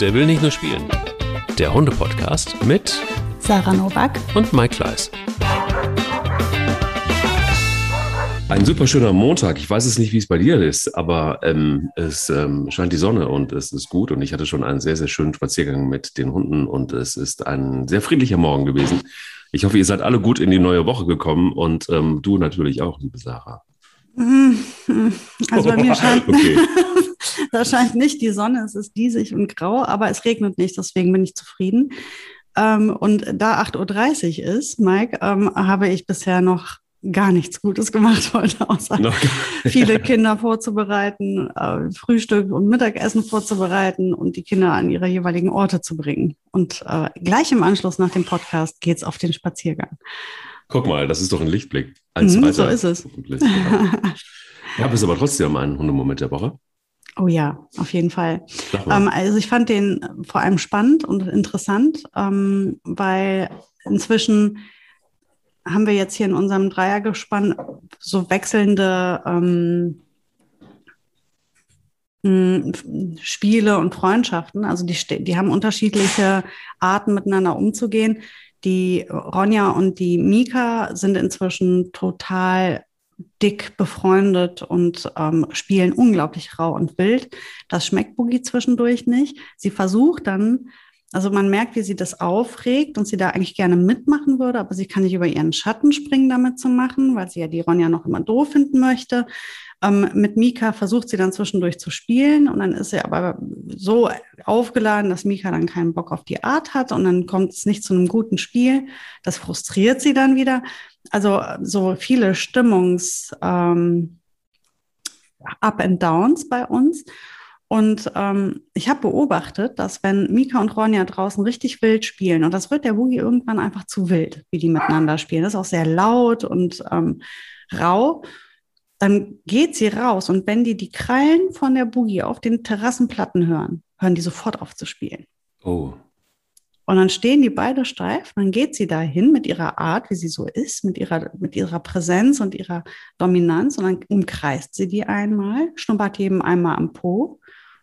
Der will nicht nur spielen. Der Hunde-Podcast mit Sarah Novak und Mike Kleiss. Ein super schöner Montag. Ich weiß es nicht, wie es bei dir ist, aber ähm, es ähm, scheint die Sonne und es ist gut. Und ich hatte schon einen sehr, sehr schönen Spaziergang mit den Hunden und es ist ein sehr friedlicher Morgen gewesen. Ich hoffe, ihr seid alle gut in die neue Woche gekommen und ähm, du natürlich auch, liebe Sarah. Also bei mir scheint, okay. da scheint nicht die Sonne, es ist diesig und grau, aber es regnet nicht, deswegen bin ich zufrieden. Ähm, und da 8.30 Uhr ist, Mike, ähm, habe ich bisher noch gar nichts Gutes gemacht heute, außer viele Kinder vorzubereiten, äh, Frühstück und Mittagessen vorzubereiten und die Kinder an ihre jeweiligen Orte zu bringen. Und äh, gleich im Anschluss nach dem Podcast geht's auf den Spaziergang. Guck mal, das ist doch ein Lichtblick. Ein mhm, so ist es. ja, bist aber trotzdem ein Hundemoment der Woche. Oh ja, auf jeden Fall. Ähm, also ich fand den vor allem spannend und interessant, ähm, weil inzwischen haben wir jetzt hier in unserem Dreiergespann so wechselnde ähm, Spiele und Freundschaften. Also die, die haben unterschiedliche Arten miteinander umzugehen. Die Ronja und die Mika sind inzwischen total dick befreundet und ähm, spielen unglaublich rau und wild. Das schmeckt Boogie zwischendurch nicht. Sie versucht dann also man merkt, wie sie das aufregt und sie da eigentlich gerne mitmachen würde, aber sie kann nicht über ihren Schatten springen, damit zu machen, weil sie ja die Ronja noch immer doof finden möchte. Ähm, mit Mika versucht sie dann zwischendurch zu spielen und dann ist sie aber so aufgeladen, dass Mika dann keinen Bock auf die Art hat und dann kommt es nicht zu einem guten Spiel. Das frustriert sie dann wieder. Also so viele Stimmungs ähm, Up and Downs bei uns. Und ähm, ich habe beobachtet, dass wenn Mika und Ronja draußen richtig wild spielen, und das wird der Boogie irgendwann einfach zu wild, wie die miteinander spielen, das ist auch sehr laut und ähm, rau, dann geht sie raus. Und wenn die die Krallen von der Boogie auf den Terrassenplatten hören, hören die sofort auf zu spielen. Oh. Und dann stehen die beide steif, dann geht sie dahin mit ihrer Art, wie sie so ist, mit ihrer, mit ihrer Präsenz und ihrer Dominanz und dann umkreist sie die einmal, schnuppert jedem einmal am Po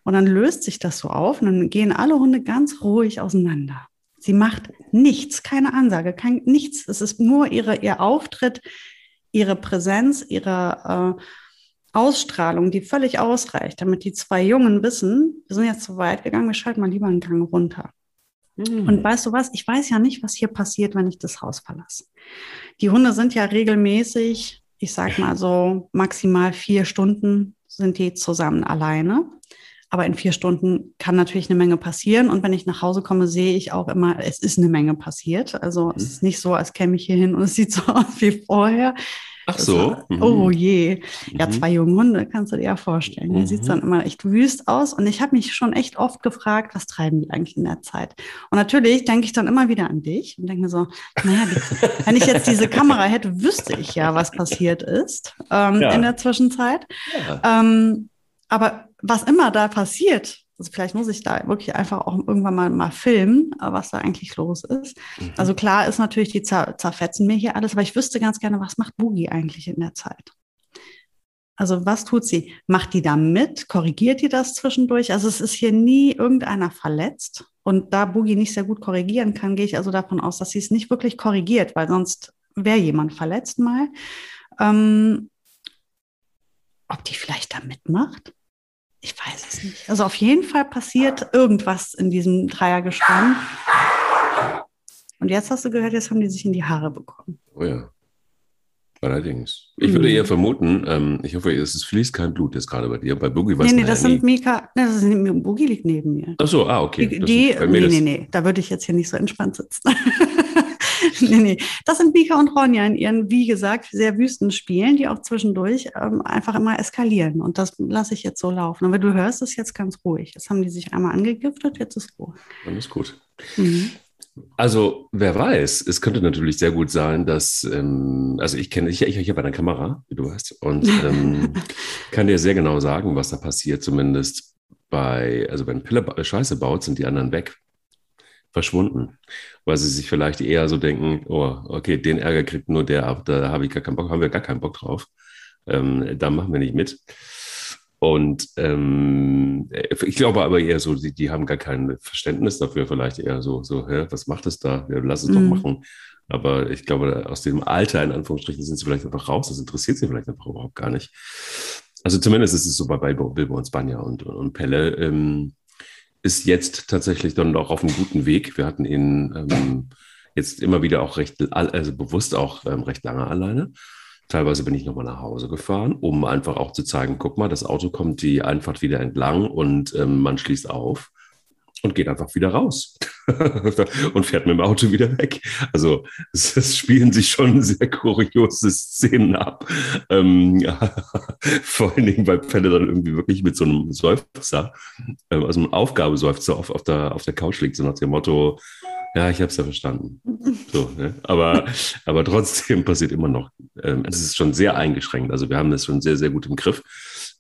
und dann löst sich das so auf und dann gehen alle Hunde ganz ruhig auseinander. Sie macht nichts, keine Ansage, kein, nichts. Es ist nur ihre, ihr Auftritt, ihre Präsenz, ihre äh, Ausstrahlung, die völlig ausreicht, damit die zwei Jungen wissen, wir sind jetzt zu weit gegangen, wir schalten mal lieber einen Gang runter. Mhm. Und weißt du was? Ich weiß ja nicht, was hier passiert, wenn ich das Haus verlasse. Die Hunde sind ja regelmäßig, ich sag mal so maximal vier Stunden sind die zusammen alleine. Aber in vier Stunden kann natürlich eine Menge passieren. Und wenn ich nach Hause komme, sehe ich auch immer, es ist eine Menge passiert. Also mhm. es ist nicht so, als käme ich hier hin und es sieht so aus wie vorher. Ach so. Mhm. Oh je. Ja, mhm. zwei junge Hunde, kannst du dir ja vorstellen. Hier mhm. sieht es dann immer echt wüst aus. Und ich habe mich schon echt oft gefragt, was treiben die eigentlich in der Zeit? Und natürlich denke ich dann immer wieder an dich und denke mir so, naja, die, wenn ich jetzt diese Kamera hätte, wüsste ich ja, was passiert ist ähm, ja. in der Zwischenzeit. Ja. Ähm, aber was immer da passiert, also vielleicht muss ich da wirklich einfach auch irgendwann mal, mal filmen, was da eigentlich los ist. Mhm. Also klar ist natürlich, die zer zerfetzen mir hier alles, aber ich wüsste ganz gerne, was macht Boogie eigentlich in der Zeit? Also was tut sie? Macht die da mit? Korrigiert die das zwischendurch? Also es ist hier nie irgendeiner verletzt. Und da Boogie nicht sehr gut korrigieren kann, gehe ich also davon aus, dass sie es nicht wirklich korrigiert, weil sonst wäre jemand verletzt mal. Ähm, ob die vielleicht da mitmacht? Ich weiß es nicht. Also auf jeden Fall passiert irgendwas in diesem Dreiergespann. Und jetzt hast du gehört, jetzt haben die sich in die Haare bekommen. Oh ja. Allerdings. Ich würde mhm. eher vermuten, ähm, ich hoffe, es fließt kein Blut jetzt gerade bei dir. Bei Boogie weiß Nee, nee, das sind Mika, nee, das ist, Boogie liegt neben mir. Ach so, ah, okay. Die, die nee, nee, nee, da würde ich jetzt hier nicht so entspannt sitzen. nee, nee. Das sind Mika und Ronja in ihren, wie gesagt, sehr wüsten Spielen, die auch zwischendurch ähm, einfach immer eskalieren. Und das lasse ich jetzt so laufen. Aber du hörst es jetzt ganz ruhig. Jetzt haben die sich einmal angegiftet, jetzt ist ruhig. Dann ist gut. Mhm. Also, wer weiß, es könnte natürlich sehr gut sein, dass, ähm, also ich kenne, ich, ich, ich habe eine Kamera, wie du weißt, und ähm, kann dir sehr genau sagen, was da passiert, zumindest bei, also wenn Pille Scheiße baut, sind die anderen weg verschwunden, weil sie sich vielleicht eher so denken, oh, okay, den Ärger kriegt nur der ab, da habe ich gar keinen Bock, haben wir gar keinen Bock drauf. Ähm, da machen wir nicht mit. Und ähm, ich glaube aber eher so, die, die haben gar kein Verständnis dafür, vielleicht eher so, so, hä, was macht es da? Ja, lass es mhm. doch machen. Aber ich glaube, aus dem Alter, in Anführungsstrichen, sind sie vielleicht einfach raus. Das interessiert sie vielleicht einfach überhaupt gar nicht. Also zumindest ist es so bei Bilbo und Spanja und, und Pelle. Ähm, ist jetzt tatsächlich dann auch auf einem guten Weg. Wir hatten ihn ähm, jetzt immer wieder auch recht, also bewusst auch ähm, recht lange alleine. Teilweise bin ich nochmal nach Hause gefahren, um einfach auch zu zeigen, guck mal, das Auto kommt die Einfahrt wieder entlang und ähm, man schließt auf und geht einfach wieder raus und fährt mit dem Auto wieder weg. Also es, es spielen sich schon sehr kuriose Szenen ab. Ähm, ja, vor allen Dingen, weil Pelle dann irgendwie wirklich mit so einem Seufzer, ähm, also einem Aufgabeseufzer auf, auf, der, auf der Couch liegt, so nach dem Motto, ja, ich habe es ja verstanden. So, ne? aber, aber trotzdem passiert immer noch. Ähm, es ist schon sehr eingeschränkt. Also wir haben das schon sehr, sehr gut im Griff.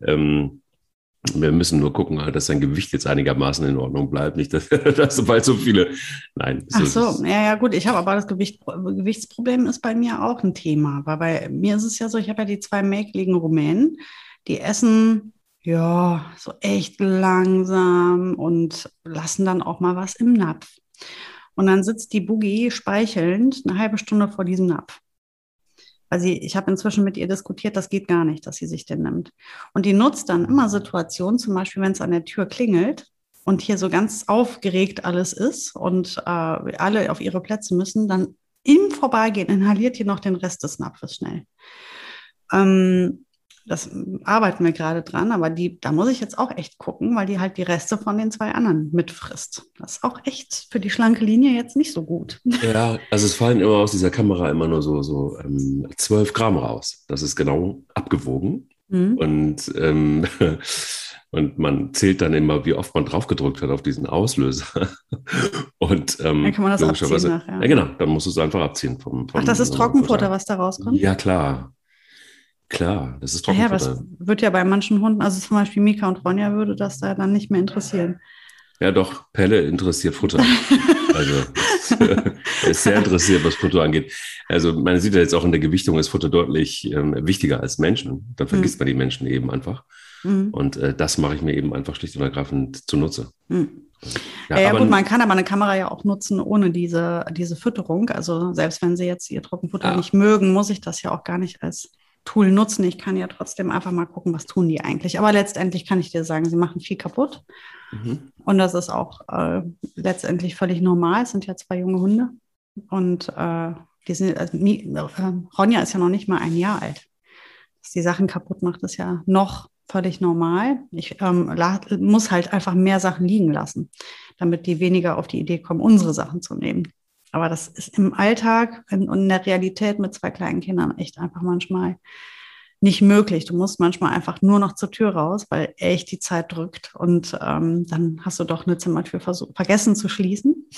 Ähm, wir müssen nur gucken, dass sein Gewicht jetzt einigermaßen in Ordnung bleibt. Nicht, dass, dass sobald so viele. Nein. Ach so, ja, ja, gut. Ich habe aber das Gewicht, Gewichtsproblem ist bei mir auch ein Thema. Weil bei mir ist es ja so, ich habe ja die zwei mäkeligen Rumänen, die essen ja so echt langsam und lassen dann auch mal was im Napf. Und dann sitzt die Boogie speichelnd eine halbe Stunde vor diesem Napf. Weil sie, ich habe inzwischen mit ihr diskutiert, das geht gar nicht, dass sie sich den nimmt. Und die nutzt dann immer Situationen, zum Beispiel, wenn es an der Tür klingelt und hier so ganz aufgeregt alles ist und äh, alle auf ihre Plätze müssen, dann im Vorbeigehen inhaliert die noch den Rest des Napfes schnell. Ähm, das arbeiten wir gerade dran, aber die, da muss ich jetzt auch echt gucken, weil die halt die Reste von den zwei anderen mitfrisst. Das ist auch echt für die schlanke Linie jetzt nicht so gut. Ja, also es fallen immer aus dieser Kamera immer nur so, so ähm, 12 Gramm raus. Das ist genau abgewogen. Mhm. Und, ähm, und man zählt dann immer, wie oft man draufgedrückt hat auf diesen Auslöser. Und ähm, dann kann man das abziehen nachher. Ja. ja, genau, dann musst du es einfach abziehen. Vom, vom Ach, das ist Trockenfutter, was da rauskommt? Ja, klar. Klar, das ist Trockenfutter. Ja, das wird ja bei manchen Hunden, also zum Beispiel Mika und Ronja, würde das da dann nicht mehr interessieren. Ja, doch, Pelle interessiert Futter. also ist sehr interessiert, was Futter angeht. Also man sieht ja jetzt auch in der Gewichtung ist Futter deutlich ähm, wichtiger als Menschen. Dann vergisst mhm. man die Menschen eben einfach. Mhm. Und äh, das mache ich mir eben einfach schlicht und ergreifend zunutze. Mhm. Ja, ja, gut, man kann aber eine Kamera ja auch nutzen ohne diese, diese Fütterung. Also selbst wenn sie jetzt ihr Trockenfutter ja. nicht mögen, muss ich das ja auch gar nicht als Tool nutzen. Ich kann ja trotzdem einfach mal gucken, was tun die eigentlich. Aber letztendlich kann ich dir sagen, sie machen viel kaputt. Mhm. Und das ist auch äh, letztendlich völlig normal. Es sind ja zwei junge Hunde. Und äh, die sind, also, äh, Ronja ist ja noch nicht mal ein Jahr alt. Dass die Sachen kaputt macht, ist ja noch völlig normal. Ich ähm, muss halt einfach mehr Sachen liegen lassen, damit die weniger auf die Idee kommen, unsere Sachen zu nehmen. Aber das ist im Alltag und in der Realität mit zwei kleinen Kindern echt einfach manchmal nicht möglich. Du musst manchmal einfach nur noch zur Tür raus, weil echt die Zeit drückt. Und ähm, dann hast du doch eine Zimmertür vergessen zu schließen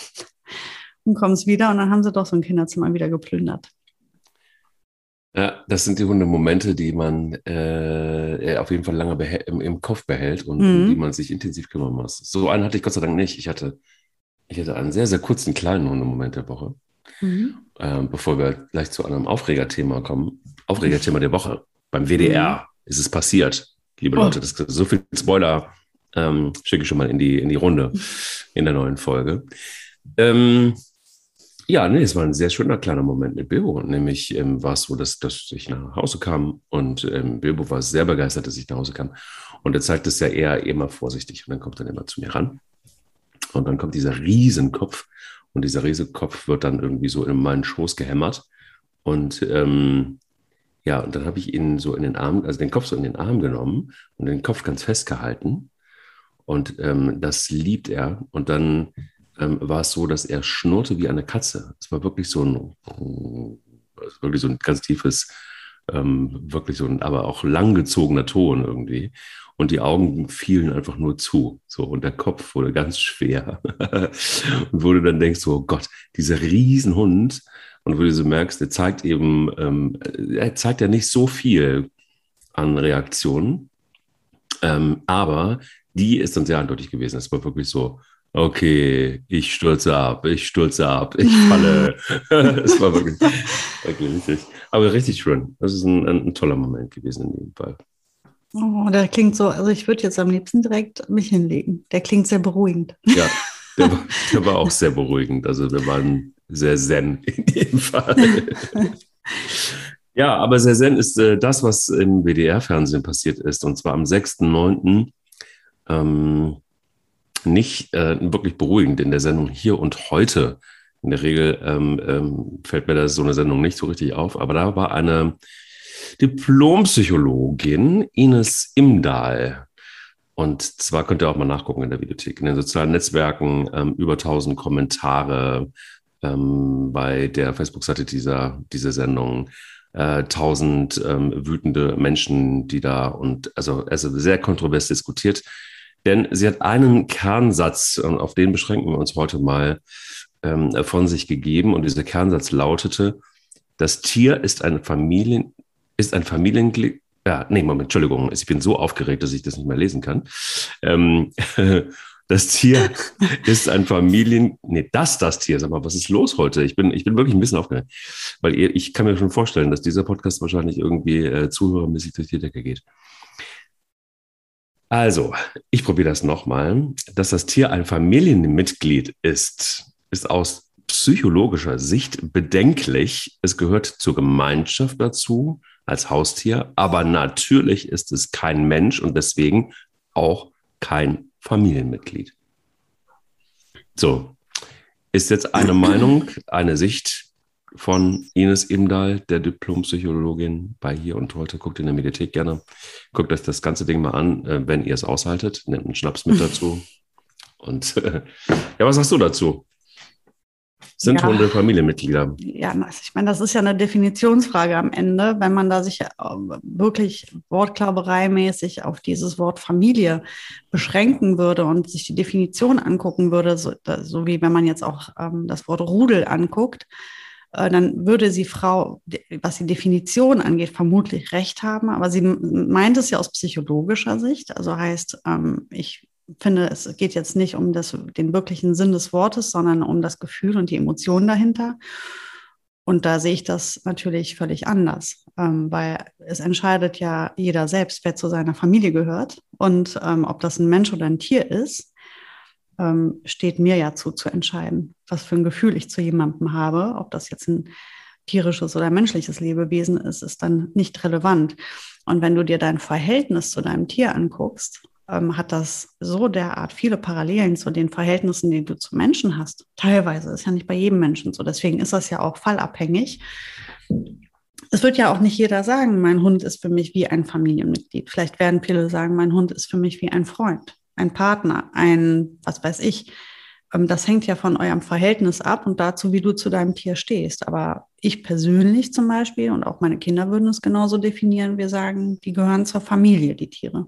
und kommst wieder und dann haben sie doch so ein Kinderzimmer wieder geplündert. Ja, das sind die Hundemomente, die man äh, auf jeden Fall lange im, im, Kopf behält und mhm. um die man sich intensiv kümmern muss. So einen hatte ich Gott sei Dank nicht. Ich hatte ich hatte einen sehr, sehr kurzen kleinen Hundemoment der Woche. Mhm. Ähm, bevor wir gleich zu einem Aufregerthema kommen. Aufregerthema der Woche. Beim WDR mhm. ist es passiert, liebe oh. Leute. Das, so viel Spoiler ähm, schicke ich schon mal in die, in die Runde in der neuen Folge. Ähm, ja, nee, es war ein sehr schöner kleiner Moment mit Bilbo. Nämlich ähm, war es so, dass, dass ich nach Hause kam und ähm, Bilbo war sehr begeistert, dass ich nach Hause kam. Und er zeigt es ja eher immer vorsichtig und dann kommt er immer zu mir ran und dann kommt dieser Riesenkopf und dieser Riesenkopf wird dann irgendwie so in meinen Schoß gehämmert. Und ähm, ja, und dann habe ich ihn so in den Arm, also den Kopf so in den Arm genommen und den Kopf ganz festgehalten. Und ähm, das liebt er. Und dann ähm, war es so, dass er schnurrte wie eine Katze. Es war wirklich so ein, wirklich so ein ganz tiefes, ähm, wirklich so ein, aber auch langgezogener Ton irgendwie und die Augen fielen einfach nur zu. So, und der Kopf wurde ganz schwer. und wo du dann denkst, oh Gott, dieser Riesenhund, und wo du so merkst, der zeigt eben, ähm, er zeigt ja nicht so viel an Reaktionen, ähm, aber die ist dann sehr eindeutig gewesen. Es war wirklich so, okay, ich stürze ab, ich stürze ab, ich falle. Es war wirklich, wirklich richtig. Aber richtig schön. Das ist ein, ein, toller Moment gewesen in jedem Fall. Oh, der klingt so, also ich würde jetzt am liebsten direkt mich hinlegen. Der klingt sehr beruhigend. Ja, der war, der war auch sehr beruhigend. Also wir waren sehr zen in jedem Fall. ja, aber sehr zen ist äh, das, was im WDR-Fernsehen passiert ist. Und zwar am 6.9. Ähm, nicht äh, wirklich beruhigend in der Sendung Hier und Heute. In der Regel ähm, ähm, fällt mir das so eine Sendung nicht so richtig auf, aber da war eine Diplompsychologin, Ines Imdahl. Und zwar könnt ihr auch mal nachgucken in der Videothek, in den sozialen Netzwerken, ähm, über 1000 Kommentare ähm, bei der Facebook-Seite dieser, dieser Sendung. Äh, 1000 ähm, wütende Menschen, die da und also, also sehr kontrovers diskutiert. Denn sie hat einen Kernsatz, und auf den beschränken wir uns heute mal, ähm, von sich gegeben. Und dieser Kernsatz lautete, das Tier ist ein Familien, ist ein Familienglied. Ja, nee, Moment, Entschuldigung, ich bin so aufgeregt, dass ich das nicht mehr lesen kann. Ähm, das Tier ist ein Familien, nee, das, das Tier, sag mal, was ist los heute? Ich bin, ich bin wirklich ein bisschen aufgeregt, weil ihr, ich kann mir schon vorstellen, dass dieser Podcast wahrscheinlich irgendwie äh, zuhörermäßig durch die Decke geht. Also, ich probiere das nochmal. Dass das Tier ein Familienmitglied ist, ist aus psychologischer Sicht bedenklich. Es gehört zur Gemeinschaft dazu als Haustier, aber natürlich ist es kein Mensch und deswegen auch kein Familienmitglied. So, ist jetzt eine Meinung, eine Sicht von Ines Imdahl, der Diplompsychologin bei Hier und Heute. Guckt in der Mediathek gerne. Guckt euch das ganze Ding mal an, äh, wenn ihr es aushaltet. Nehmt einen Schnaps mit dazu. Und ja, was sagst du dazu? Sind ja. Hunde Familienmitglieder? Ja, ich meine, das ist ja eine Definitionsfrage am Ende, wenn man da sich äh, wirklich wortklaubereimäßig auf dieses Wort Familie beschränken würde und sich die Definition angucken würde, so, so wie wenn man jetzt auch ähm, das Wort Rudel anguckt, äh, dann würde sie Frau, was die Definition angeht, vermutlich recht haben. Aber sie meint es ja aus psychologischer Sicht. Also heißt, ähm, ich finde, es geht jetzt nicht um das, den wirklichen Sinn des Wortes, sondern um das Gefühl und die Emotionen dahinter. Und da sehe ich das natürlich völlig anders, ähm, weil es entscheidet ja jeder selbst, wer zu seiner Familie gehört und ähm, ob das ein Mensch oder ein Tier ist ähm, steht mir ja zu, zu entscheiden, was für ein Gefühl ich zu jemandem habe. Ob das jetzt ein tierisches oder menschliches Lebewesen ist, ist dann nicht relevant. Und wenn du dir dein Verhältnis zu deinem Tier anguckst, ähm, hat das so derart viele Parallelen zu den Verhältnissen, die du zu Menschen hast. Teilweise ist ja nicht bei jedem Menschen so. Deswegen ist das ja auch fallabhängig. Es wird ja auch nicht jeder sagen, mein Hund ist für mich wie ein Familienmitglied. Vielleicht werden viele sagen, mein Hund ist für mich wie ein Freund ein Partner, ein, was weiß ich. Ähm, das hängt ja von eurem Verhältnis ab und dazu, wie du zu deinem Tier stehst. Aber ich persönlich zum Beispiel und auch meine Kinder würden es genauso definieren. Wir sagen, die gehören zur Familie, die Tiere.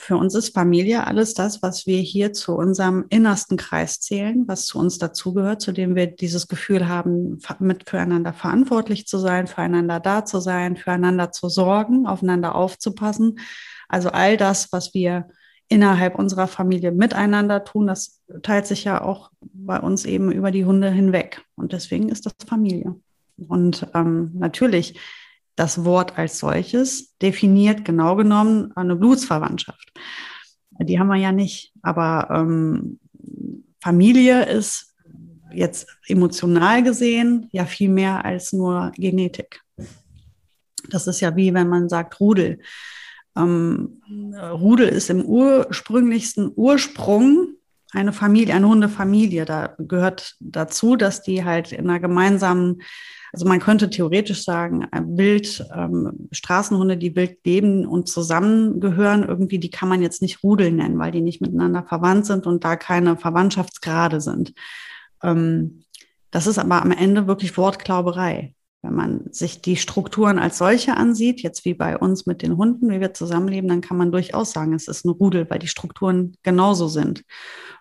Für uns ist Familie alles das, was wir hier zu unserem innersten Kreis zählen, was zu uns dazugehört, zu dem wir dieses Gefühl haben, mit füreinander verantwortlich zu sein, füreinander da zu sein, füreinander zu sorgen, aufeinander aufzupassen. Also all das, was wir innerhalb unserer Familie miteinander tun. Das teilt sich ja auch bei uns eben über die Hunde hinweg. Und deswegen ist das Familie. Und ähm, natürlich, das Wort als solches definiert genau genommen eine Blutsverwandtschaft. Die haben wir ja nicht. Aber ähm, Familie ist jetzt emotional gesehen ja viel mehr als nur Genetik. Das ist ja wie wenn man sagt Rudel. Ähm, Rudel ist im ursprünglichsten Ursprung eine Familie, eine Hundefamilie. Da gehört dazu, dass die halt in einer gemeinsamen, also man könnte theoretisch sagen, wild, ähm, Straßenhunde, die wild leben und zusammengehören, irgendwie, die kann man jetzt nicht Rudel nennen, weil die nicht miteinander verwandt sind und da keine Verwandtschaftsgrade sind. Ähm, das ist aber am Ende wirklich Wortklauberei. Wenn man sich die Strukturen als solche ansieht, jetzt wie bei uns mit den Hunden, wie wir zusammenleben, dann kann man durchaus sagen, es ist ein Rudel, weil die Strukturen genauso sind.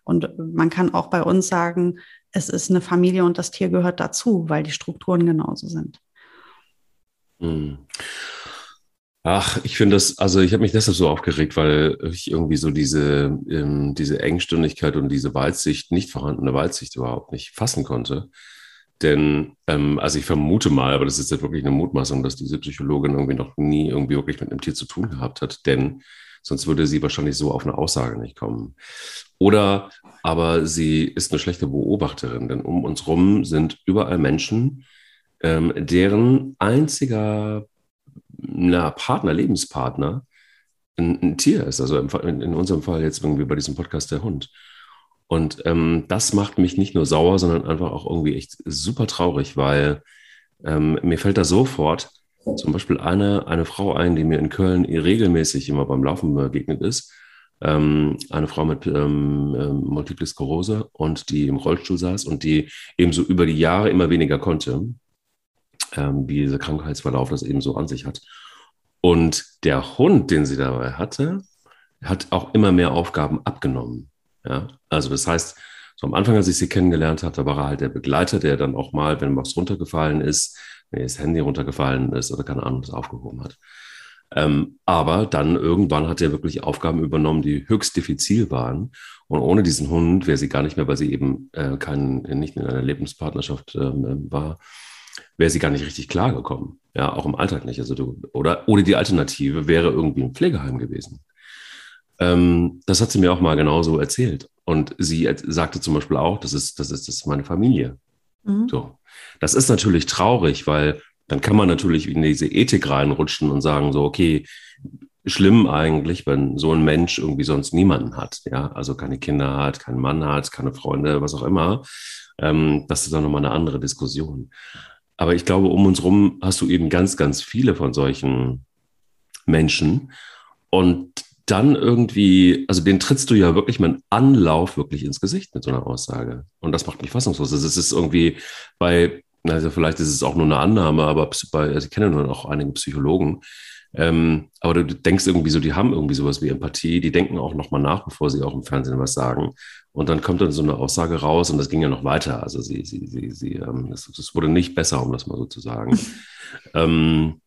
Und man kann auch bei uns sagen, es ist eine Familie und das Tier gehört dazu, weil die Strukturen genauso sind. Hm. Ach, ich finde das, also ich habe mich deshalb so aufgeregt, weil ich irgendwie so diese, ähm, diese Engstündigkeit und diese Weitsicht, nicht vorhandene Weitsicht überhaupt nicht fassen konnte Denn, ähm, also ich vermute mal, aber das ist jetzt wirklich eine Mutmaßung, dass diese Psychologin irgendwie noch nie irgendwie wirklich mit einem Tier zu tun gehabt hat, denn sonst würde sie wahrscheinlich so auf eine Aussage nicht kommen. Oder aber sie ist eine schlechte Beobachterin, denn um uns rum sind überall Menschen, ähm, deren einziger na, Partner, Lebenspartner ein, ein Tier ist. Also in, in, unserem Fall jetzt irgendwie bei diesem Podcast der Hund. Und ähm, das macht mich nicht nur sauer, sondern einfach auch irgendwie echt super traurig, weil ähm, mir fällt da sofort zum Beispiel eine, eine Frau ein, die mir in Köln regelmäßig immer beim Laufen begegnet ist. Ähm, eine Frau mit ähm, ähm, Multiple Sklerose und die im Rollstuhl saß und die eben so über die Jahre immer weniger konnte, ähm, wie dieser Krankheitsverlauf das eben so an sich hat. Und der Hund, den sie dabei hatte, hat auch immer mehr Aufgaben abgenommen. Ja? Also das heißt, so am Anfang, als ich sie kennengelernt habe, da war er halt der Begleiter, der dann auch mal, wenn was runtergefallen ist, wenn das Handy runtergefallen ist oder keine Ahnung, das aufgehoben hat. Ähm, aber dann irgendwann hat er wirklich Aufgaben übernommen, die höchst diffizil waren. Und ohne diesen Hund wäre sie gar nicht mehr, weil sie eben äh, kein, nicht in einer Lebenspartnerschaft ähm, war, wäre sie gar nicht richtig klargekommen. Ja, auch im Alltag nicht. Also du, oder, oder die Alternative wäre irgendwie ein Pflegeheim gewesen. Ähm, das hat sie mir auch mal genauso erzählt. Und sie sagte zum Beispiel auch, das ist, das ist, das ist meine Familie. Mhm. So. Das ist natürlich traurig, weil dann kann man natürlich in diese Ethik reinrutschen und sagen so, okay, schlimm eigentlich, wenn so ein Mensch irgendwie sonst niemanden hat, ja, also keine Kinder hat, keinen Mann hat, keine Freunde, was auch immer. Ähm, das ist dann nochmal eine andere Diskussion. Aber ich glaube, um uns rum hast du eben ganz, ganz viele von solchen Menschen. Und dann irgendwie, also den trittst du ja wirklich mit Anlauf wirklich ins Gesicht mit so einer Aussage. Und das macht mich fassungslos. Also es ist irgendwie bei, also vielleicht ist es auch nur eine Annahme, aber bei, also ich kenne nur noch einige Psychologen, ähm, aber du denkst irgendwie so, die haben irgendwie sowas wie Empathie, die denken auch nochmal nach, bevor sie auch im Fernsehen was sagen. Und dann kommt dann so eine Aussage raus und das ging ja noch weiter. Also sie, sie, sie, sie, ähm, es, es wurde nicht besser, um das mal so zu sagen. ähm,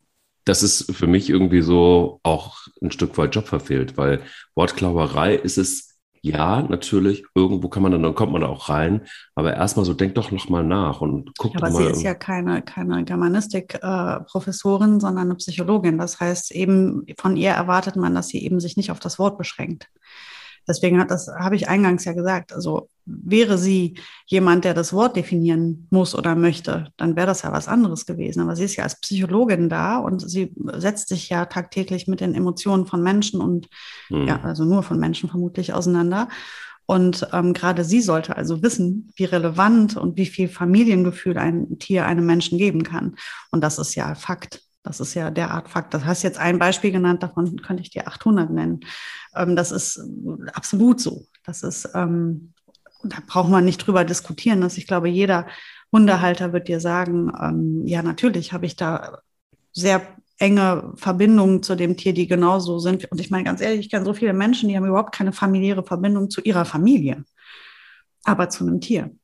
das ist für mich irgendwie so auch ein Stück weit Job verfehlt, weil Wortklauberei ist es ja, natürlich, irgendwo kann man dann, dann kommt man da auch rein, aber erstmal so, denk doch noch mal nach und guck aber doch mal. Aber sie ist ja keine, keine Germanistik-Professorin, äh, sondern eine Psychologin. Das heißt, eben von ihr erwartet man, dass sie eben sich nicht auf das Wort beschränkt. Deswegen hat das, habe ich eingangs ja gesagt, also wäre sie jemand, der das Wort definieren muss oder möchte, dann wäre das ja was anderes gewesen. Aber sie ist ja als Psychologin da und sie setzt sich ja tagtäglich mit den Emotionen von Menschen und mhm. ja, also nur von Menschen vermutlich auseinander. Und ähm, gerade sie sollte also wissen, wie relevant und wie viel Familiengefühl ein Tier einem Menschen geben kann. Und das ist ja Fakt. Das ist ja derart Fakt. Das hast jetzt ein Beispiel genannt, davon könnte ich dir 800 nennen. Ähm, das ist absolut so. Das ist, ähm, da braucht man nicht drüber diskutieren. Dass ich glaube, jeder Hundehalter wird dir sagen, ähm, ja, natürlich habe ich da sehr enge Verbindungen zu dem Tier, die genauso sind. Und ich meine ganz ehrlich, ich kenne so viele Menschen, die haben überhaupt keine familiäre Verbindung zu ihrer Familie, aber zu einem Tier.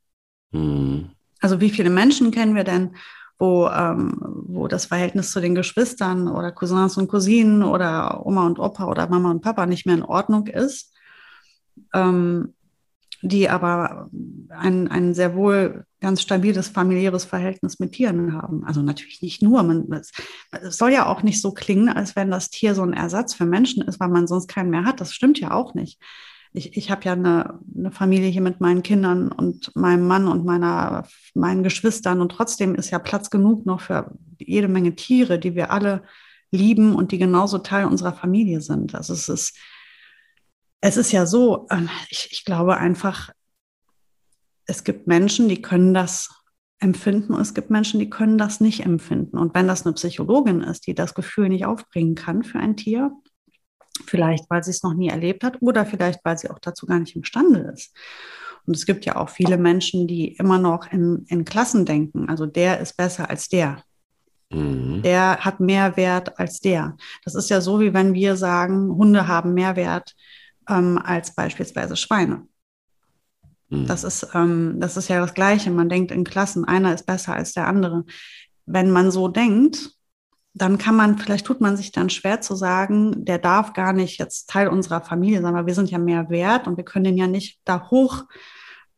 Mhm. Also wie viele Menschen kennen wir denn, wo, ähm, wo das Verhältnis zu den Geschwistern oder Cousins und Cousinen oder Oma und Opa oder Mama und Papa nicht mehr in Ordnung ist, ähm, die aber ein, ein sehr wohl ganz stabiles familiäres Verhältnis mit Tieren haben. Also natürlich nicht nur. Man, es, es soll ja auch nicht so klingen, als wenn das Tier so ein Ersatz für Menschen ist, weil man sonst keinen mehr hat. Das stimmt ja auch nicht ich, ich habe ja eine, eine Familie hier mit meinen Kindern und meinem Mann und meiner, meinen Geschwistern und trotzdem ist ja Platz genug noch für jede Menge Tiere, die wir alle lieben und die genauso Teil unserer Familie sind. Also es ist, es ist ja so, ähm, ich, ich glaube einfach, es gibt Menschen, die können das empfinden und es gibt Menschen, die können das nicht empfinden. Und wenn das eine Psychologin ist, die das Gefühl nicht aufbringen kann für ein Tier, Vielleicht, weil sie es noch nie erlebt hat oder vielleicht, weil sie auch dazu gar nicht imstande ist. Und es gibt ja auch viele Menschen, die immer noch in, in Klassen denken. Also der ist besser als der. Mhm. Der hat mehr Wert als der. Das ist ja so, wie wenn wir sagen, Hunde haben mehr Wert ähm, als beispielsweise Schweine. Mhm. Das, ist, ähm, das ist ja das Gleiche. Man denkt in Klassen, einer ist besser als der andere. Wenn man so denkt, dann kann man, vielleicht tut man sich dann schwer zu sagen, der darf gar nicht jetzt Teil unserer Familie sein, weil wir sind ja mehr wert und wir können den ja nicht da hoch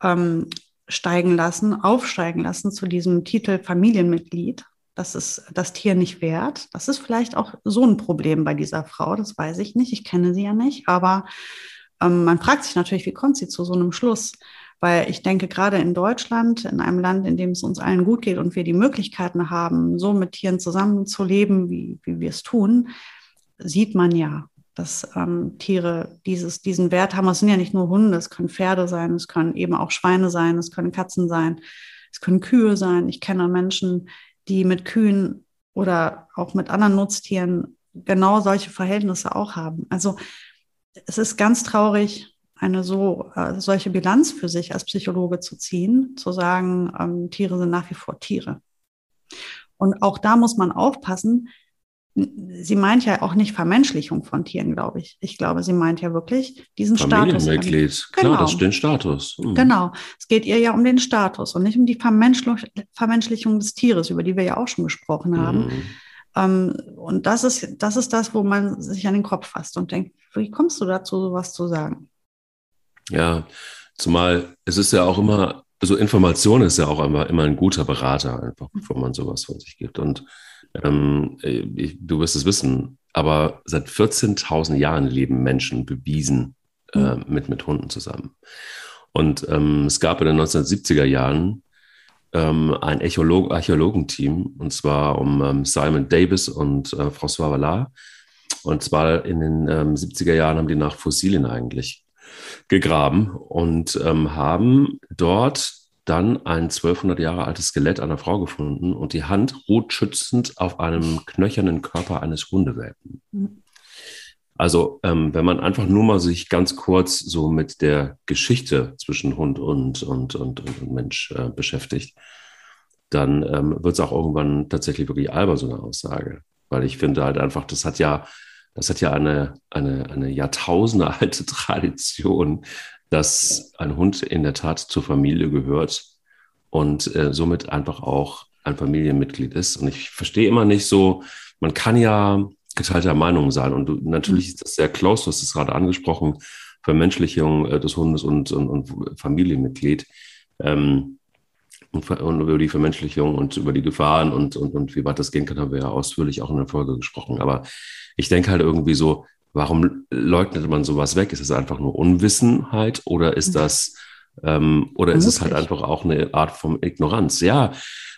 ähm, steigen lassen, aufsteigen lassen zu diesem Titel Familienmitglied. Das ist das Tier nicht wert. Das ist vielleicht auch so ein Problem bei dieser Frau, das weiß ich nicht. Ich kenne sie ja nicht, aber ähm, man fragt sich natürlich, wie kommt sie zu so einem Schluss? Weil ich denke, gerade in Deutschland, in einem Land, in dem es uns allen gut geht und wir die Möglichkeiten haben, so mit Tieren zusammenzuleben, wie, wie wir es tun, sieht man ja, dass ähm, Tiere dieses, diesen Wert haben. Es sind ja nicht nur Hunde, es können Pferde sein, es können eben auch Schweine sein, es können Katzen sein, es können Kühe sein. Ich kenne Menschen, die mit Kühen oder auch mit anderen Nutztieren genau solche Verhältnisse auch haben. Also es ist ganz traurig, eine so äh, solche Bilanz für sich als Psychologe zu ziehen, zu sagen, ähm, Tiere sind nach wie vor Tiere. Und auch da muss man aufpassen, sie meint ja auch nicht Vermenschlichung von Tieren, glaube ich. Ich glaube, sie meint ja wirklich diesen Status. Familienmitglied, klar, genau. das ist den Status. Mhm. Genau. Es geht ihr ja um den Status und nicht um die Vermenschlichung des Tieres, über die wir ja auch schon gesprochen haben. Mhm. Ähm, und das ist, das ist das, wo man sich an den Kopf fasst und denkt, wie kommst du dazu, sowas zu sagen? Ja, zumal es ist ja auch immer, also Information ist ja auch immer, immer ein guter Berater, einfach bevor man sowas von sich gibt. Und ähm, ich, du wirst es wissen, aber seit 14.000 Jahren leben Menschen bewiesen äh, mhm. mit, mit Hunden zusammen. Und ähm, es gab in den 1970er Jahren ähm, ein Echolog Archäologenteam, und zwar um ähm, Simon Davis und äh, François Vallard. Und zwar in den ähm, 70er Jahren haben die nach Fossilien eigentlich gegraben und ähm, haben dort dann ein 1200 Jahre altes Skelett einer Frau gefunden und die Hand ruht schützend auf einem knöchernen Körper eines Hundewelpen. Also ähm, wenn man einfach nur mal sich ganz kurz so mit der Geschichte zwischen Hund und, und, und, und Mensch äh, beschäftigt, dann ähm, wird es auch irgendwann tatsächlich wirklich albern, so eine Aussage. Weil ich finde halt einfach, das hat ja, das hat ja eine, eine, eine Jahrtausende alte Tradition, dass ein Hund in der Tat zur Familie gehört und äh, somit einfach auch ein Familienmitglied ist. Und ich verstehe immer nicht so, man kann ja geteilter Meinung sein. Und du, natürlich ist das sehr close, du hast es gerade angesprochen, Vermenschlichung äh, des Hundes und, und, und Familienmitglied. Ähm, und, und, über die Vermenschlichung und über die Gefahren und, und, und wie weit das gehen kann, haben wir ja ausführlich auch in der Folge gesprochen. Aber ich denke halt irgendwie so, Warum leugnet man sowas weg? Ist es einfach nur Unwissenheit oder ist mhm. das ähm, oder ist es halt einfach auch eine Art von Ignoranz? Ja,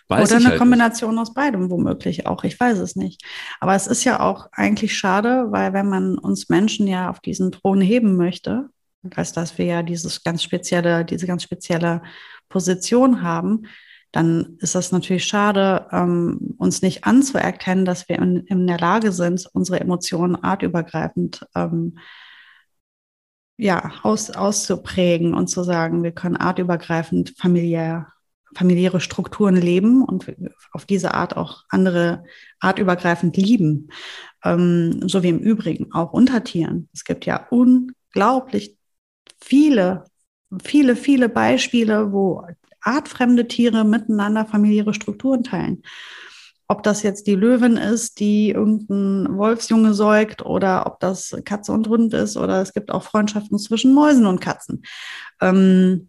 weiß Oder eine halt Kombination nicht. aus beidem womöglich auch. Ich weiß es nicht. Aber es ist ja auch eigentlich schade, weil wenn man uns Menschen ja auf diesen Thron heben möchte, als dass wir ja dieses ganz spezielle, diese ganz spezielle Position haben, dann ist das natürlich schade, ähm, uns nicht anzuerkennen, dass wir in, in, der Lage sind, unsere Emotionen artübergreifend ähm, ja, aus, auszuprägen und zu sagen, wir können artübergreifend familiär, familiäre Strukturen leben und auf diese Art auch andere artübergreifend lieben. Ähm, so wie im Übrigen auch unter Tieren. Es gibt ja unglaublich viele, viele, viele Beispiele, wo artfremde Tiere miteinander familiäre Strukturen teilen. Ob das jetzt die Löwin ist, die irgendein Wolfsjunge säugt, oder ob das Katze und Hund ist, oder es gibt auch Freundschaften zwischen Mäusen und Katzen. Ähm,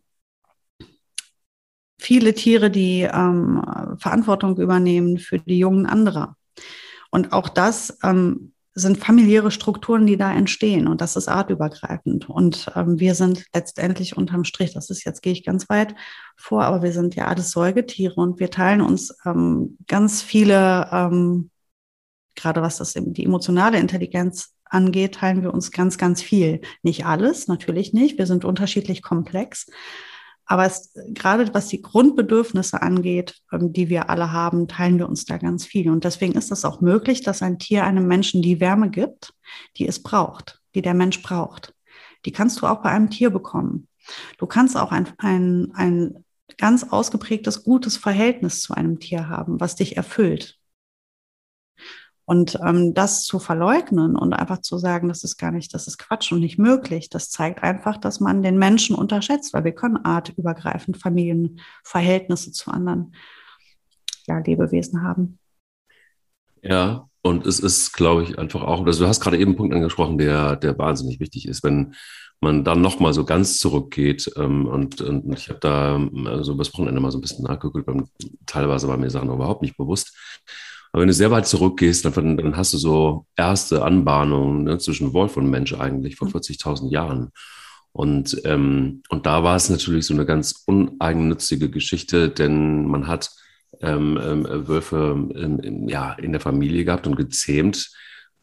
viele Tiere, die ähm, Verantwortung übernehmen für die Jungen anderer. Und auch das ähm, sind familiäre Strukturen, die da entstehen und das ist artübergreifend. Und ähm, wir sind letztendlich unterm Strich, das ist jetzt gehe ich ganz weit vor, aber wir sind ja alles Säugetiere und wir teilen uns ähm, ganz viele, ähm, gerade was das die emotionale Intelligenz angeht, teilen wir uns ganz, ganz viel. Nicht alles, natürlich nicht. Wir sind unterschiedlich komplex. Aber es, gerade was die Grundbedürfnisse angeht, ähm, die wir alle haben, teilen wir uns da ganz viel. Und deswegen ist es auch möglich, dass ein Tier einem Menschen die Wärme gibt, die es braucht, die der Mensch braucht. Die kannst du auch bei einem Tier bekommen. Du kannst auch ein, ein, ein ganz ausgeprägtes, gutes Verhältnis zu einem Tier haben, was dich erfüllt. Und ähm, das zu verleugnen und einfach zu sagen, das ist gar nicht, das ist Quatsch und nicht möglich, das zeigt einfach, dass man den Menschen unterschätzt, weil wir können artübergreifend Familienverhältnisse zu anderen ja, Lebewesen haben. Ja, und es ist, glaube ich, einfach auch, also du hast gerade eben einen Punkt angesprochen, der, der wahnsinnig wichtig ist, wenn man dann nochmal so ganz zurückgeht. Ähm, und, und ich habe da also übers Wochenende mal so ein bisschen nachgeguckt, teilweise waren mir Sachen überhaupt nicht bewusst. Aber wenn du sehr weit zurückgehst, dann, dann hast du so erste Anbahnungen ne, zwischen Wolf und Mensch eigentlich vor 40.000 mhm. Jahren. Und, ähm, und da war es natürlich so eine ganz uneigennützige Geschichte, denn man hat ähm, ähm, Wölfe ähm, ja, in der Familie gehabt und gezähmt,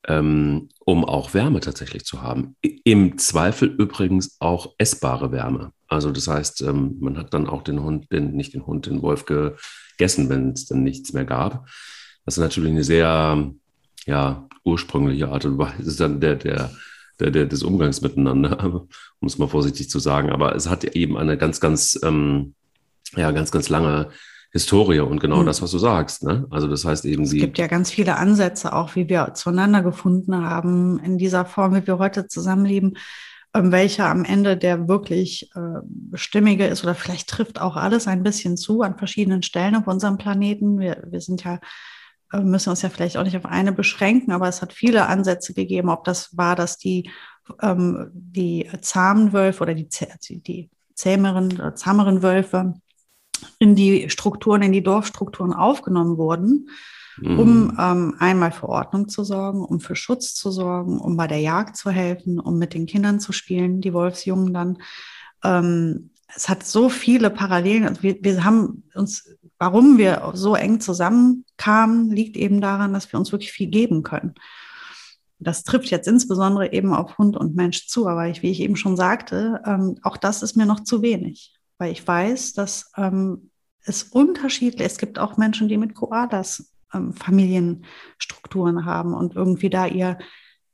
ähm, um auch Wärme tatsächlich zu haben. Im Zweifel übrigens auch essbare Wärme. Also das heißt, ähm, man hat dann auch den Hund, den, nicht den Hund, den Wolf gegessen, wenn es dann nichts mehr gab. Das ist natürlich eine sehr ja, ursprüngliche Art und Weise dann der, der, der, der, des Umgangs miteinander, um es mal vorsichtig zu sagen. Aber es hat eben eine ganz, ganz, ähm, ja, ganz, ganz lange Historie und genau mhm. das, was du sagst. Ne? Also das heißt eben, sie. Es gibt ja ganz viele Ansätze, auch wie wir zueinander gefunden haben in dieser Form, wie wir heute zusammenleben, ähm, welcher am Ende der wirklich äh, stimmige ist oder vielleicht trifft auch alles ein bisschen zu an verschiedenen Stellen auf unserem Planeten. Wir, wir sind ja äh, müssen uns ja vielleicht auch nicht auf eine beschränken, aber es hat viele Ansätze gegeben, ob das war, dass die, ähm, die zahmen Wölfe oder die, die zähmeren, äh, zahmeren Wölfe in die Strukturen, in die Dorfstrukturen aufgenommen wurden, mhm. um ähm, einmal für Ordnung zu sorgen, um für Schutz zu sorgen, um bei der Jagd zu helfen, um mit den Kindern zu spielen, die Wolfsjungen dann. Ähm, es hat so viele Parallelen. Also wir, wir haben uns warum wir so eng zusammenkamen, liegt eben daran, dass wir uns wirklich viel geben können. Das trifft jetzt insbesondere eben auf Hund und Mensch zu, aber ich, wie ich eben schon sagte, ähm, auch das ist mir noch zu wenig, weil ich weiß, dass ähm, es unterschiedlich, es gibt auch Menschen, die mit Koalas ähm, Familienstrukturen haben und irgendwie da ihr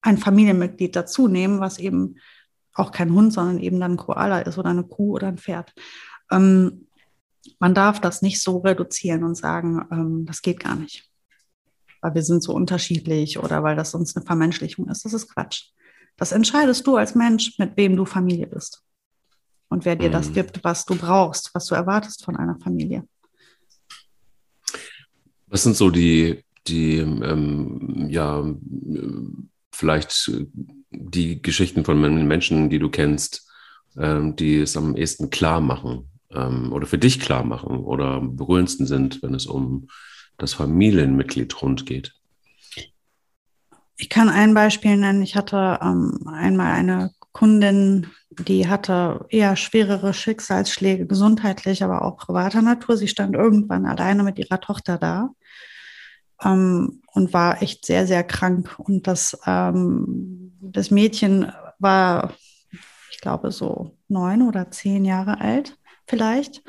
ein Familienmitglied dazu nehmen, was eben auch kein Hund, sondern eben dann ein Koala ist oder eine Kuh oder ein Pferd. Ähm, man darf das nicht so reduzieren und sagen, ähm, das geht gar nicht, weil wir sind so unterschiedlich oder weil das sonst eine Vermenschlichung ist. Das ist Quatsch. Das entscheidest du als Mensch, mit wem du Familie bist und wer dir mhm. das gibt, was du brauchst, was du erwartest von einer Familie. Was sind so die, die ähm, ja, vielleicht die Geschichten von Menschen, die du kennst, ähm, die es am ehesten klar machen, ähm, oder für dich klar machen oder berührendsten sind, wenn es um das Familienmitglied Hund geht? Ich kann ein Beispiel nennen. Ich hatte ähm, einmal eine Kundin, die hatte eher schwerere Schicksalsschläge, gesundheitlich, aber auch privater Natur. Sie stand irgendwann alleine mit ihrer Tochter da ähm, und war echt sehr, sehr krank. Und das, ähm, das Mädchen war, ich glaube, so neun oder zehn Jahre alt vielleicht.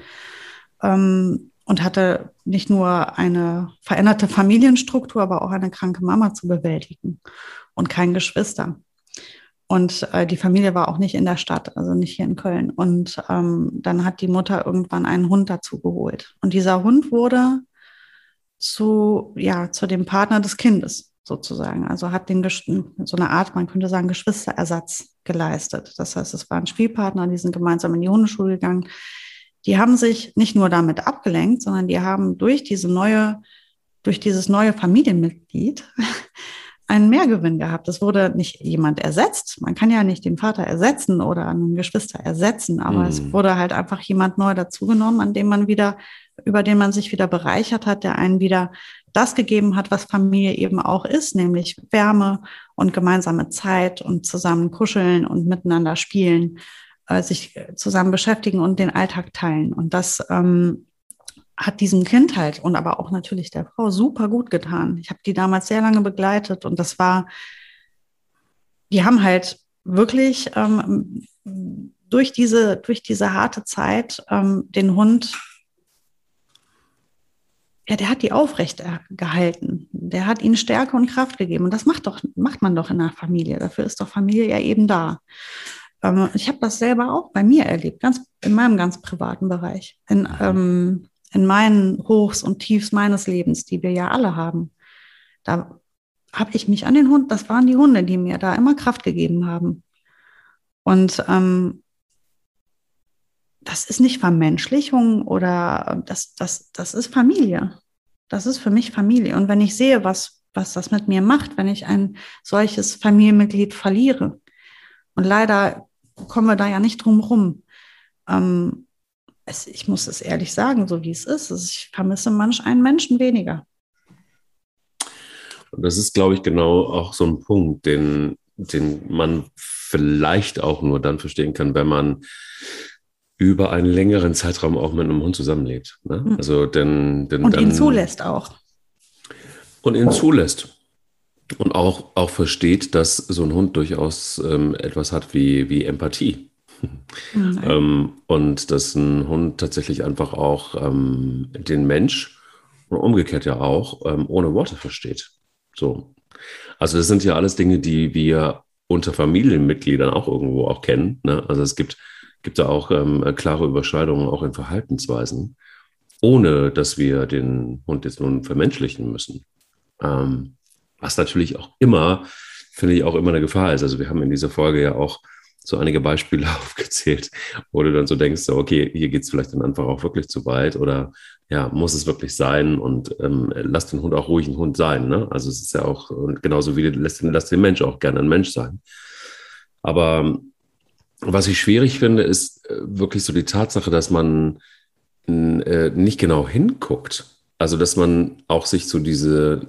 Ähm, und hatte nicht nur eine veränderte Familienstruktur, aber auch eine kranke Mama zu bewältigen und kein Geschwister. Und äh, die Familie war auch nicht in der Stadt, also nicht hier in Köln. Und ähm, dann hat die Mutter irgendwann einen Hund dazu geholt. Und dieser Hund wurde zu, ja, zu dem Partner des Kindes sozusagen. Also hat den so eine Art, man könnte sagen, Geschwisterersatz geleistet. Das heißt, es war ein Spielpartner, die sind gemeinsam in die Hundeschule gegangen die haben sich nicht nur damit abgelenkt, sondern die haben durch diese neue, durch dieses neue Familienmitglied einen Mehrgewinn gehabt. Es wurde nicht jemand ersetzt. Man kann ja nicht den Vater ersetzen oder einen Geschwister ersetzen, aber mhm. es wurde halt einfach jemand neu dazugenommen, an dem man wieder, über den man sich wieder bereichert hat, der einen wieder das gegeben hat, was Familie eben auch ist, nämlich Wärme und gemeinsame Zeit und zusammen kuscheln und miteinander spielen äh, sich zusammen beschäftigen und den Alltag teilen. Und das ähm, hat diesem Kind halt und aber auch natürlich der Frau super gut getan. Ich habe die damals sehr lange begleitet und das war, die haben halt wirklich ähm, durch, diese, durch diese harte Zeit ähm, den Hund, ja, der hat die aufrecht gehalten. Der hat ihnen Stärke und Kraft gegeben. Und das macht, doch, macht man doch in der Familie. Dafür ist doch Familie ja eben da. Ähm, ich habe das selber auch bei mir erlebt, ganz in meinem ganz privaten Bereich, in, mhm. ähm, in meinen Hochs und Tiefs meines Lebens, die wir ja alle haben. Da habe ich mich an den Hund, das waren die Hunde, die mir da immer Kraft gegeben haben. Und ähm, das ist nicht Vermenschlichung oder das, das, das ist Familie. Das ist für mich Familie. Und wenn ich sehe, was, was das mit mir macht, wenn ich ein solches Familienmitglied verliere, und leider kommen wir da ja nicht drum rum. Ähm, es, ich muss es ehrlich sagen, so wie es ist. Ich vermisse manch einen Menschen weniger. Und das ist, glaube ich, genau auch so ein Punkt, den, den man vielleicht auch nur dann verstehen kann, wenn man über einen längeren Zeitraum auch mit einem Hund zusammenlebt. Ne? Hm. Also denn, denn und dann, ihn zulässt auch. Und ihn zulässt. Und auch, auch versteht, dass so ein Hund durchaus ähm, etwas hat wie, wie Empathie. Mhm. ähm, und dass ein Hund tatsächlich einfach auch ähm, den Mensch und umgekehrt ja auch ähm, ohne Worte versteht. So. Also das sind ja alles Dinge, die wir unter Familienmitgliedern auch irgendwo auch kennen. Ne? Also es gibt, gibt da auch ähm, klare Überschneidungen auch in Verhaltensweisen, ohne dass wir den Hund jetzt nun vermenschlichen müssen. Ähm, was natürlich auch immer, finde ich, auch immer eine Gefahr ist. Also wir haben in dieser Folge ja auch so einige Beispiele aufgezählt, wo du dann so denkst, so, okay, hier geht es vielleicht dann einfach auch wirklich zu weit oder ja, muss es wirklich sein und ähm, lass den Hund auch ruhig ein Hund sein. Ne? Also es ist ja auch genauso wie lässt, lässt den Mensch auch gerne ein Mensch sein. Aber was ich schwierig finde, ist äh, wirklich so die Tatsache, dass man äh, nicht genau hinguckt. Also, dass man auch sich so diese,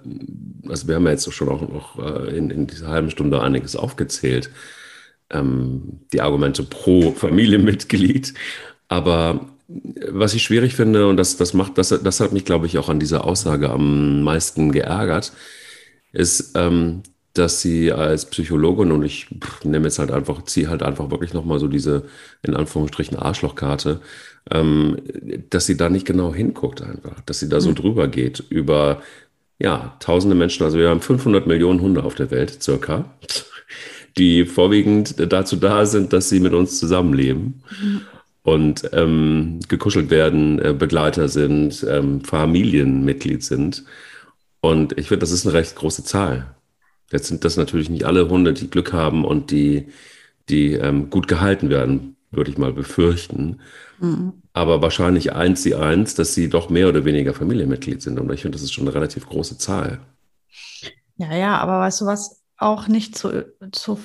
also wir haben ja jetzt schon auch noch äh, in, in dieser halben Stunde einiges aufgezählt, ähm, die Argumente pro Familienmitglied. Aber was ich schwierig finde, und das, das macht, das, das hat mich, glaube ich, auch an dieser Aussage am meisten geärgert, ist, ähm, dass sie als Psychologin, und ich nehme jetzt halt einfach, ziehe halt einfach wirklich nochmal so diese, in Anführungsstrichen, Arschlochkarte, ähm, dass sie da nicht genau hinguckt einfach, dass sie da so mhm. drüber geht über, ja, tausende Menschen, also wir haben 500 Millionen Hunde auf der Welt, circa, die vorwiegend dazu da sind, dass sie mit uns zusammenleben. Mhm und ähm, gekuschelt werden, äh, Begleiter sind, ähm, Familienmitglied sind. Und ich finde, das ist eine recht große Zahl. Jetzt sind das natürlich nicht alle Hunde, die Glück haben und die, die ähm, gut gehalten werden, würde ich mal befürchten. Mhm. Aber wahrscheinlich eins sie eins, dass sie doch mehr oder weniger Familienmitglied sind. Und ich finde, das ist schon eine relativ große Zahl. Ja, ja, aber weißt du was, auch nicht zu, zu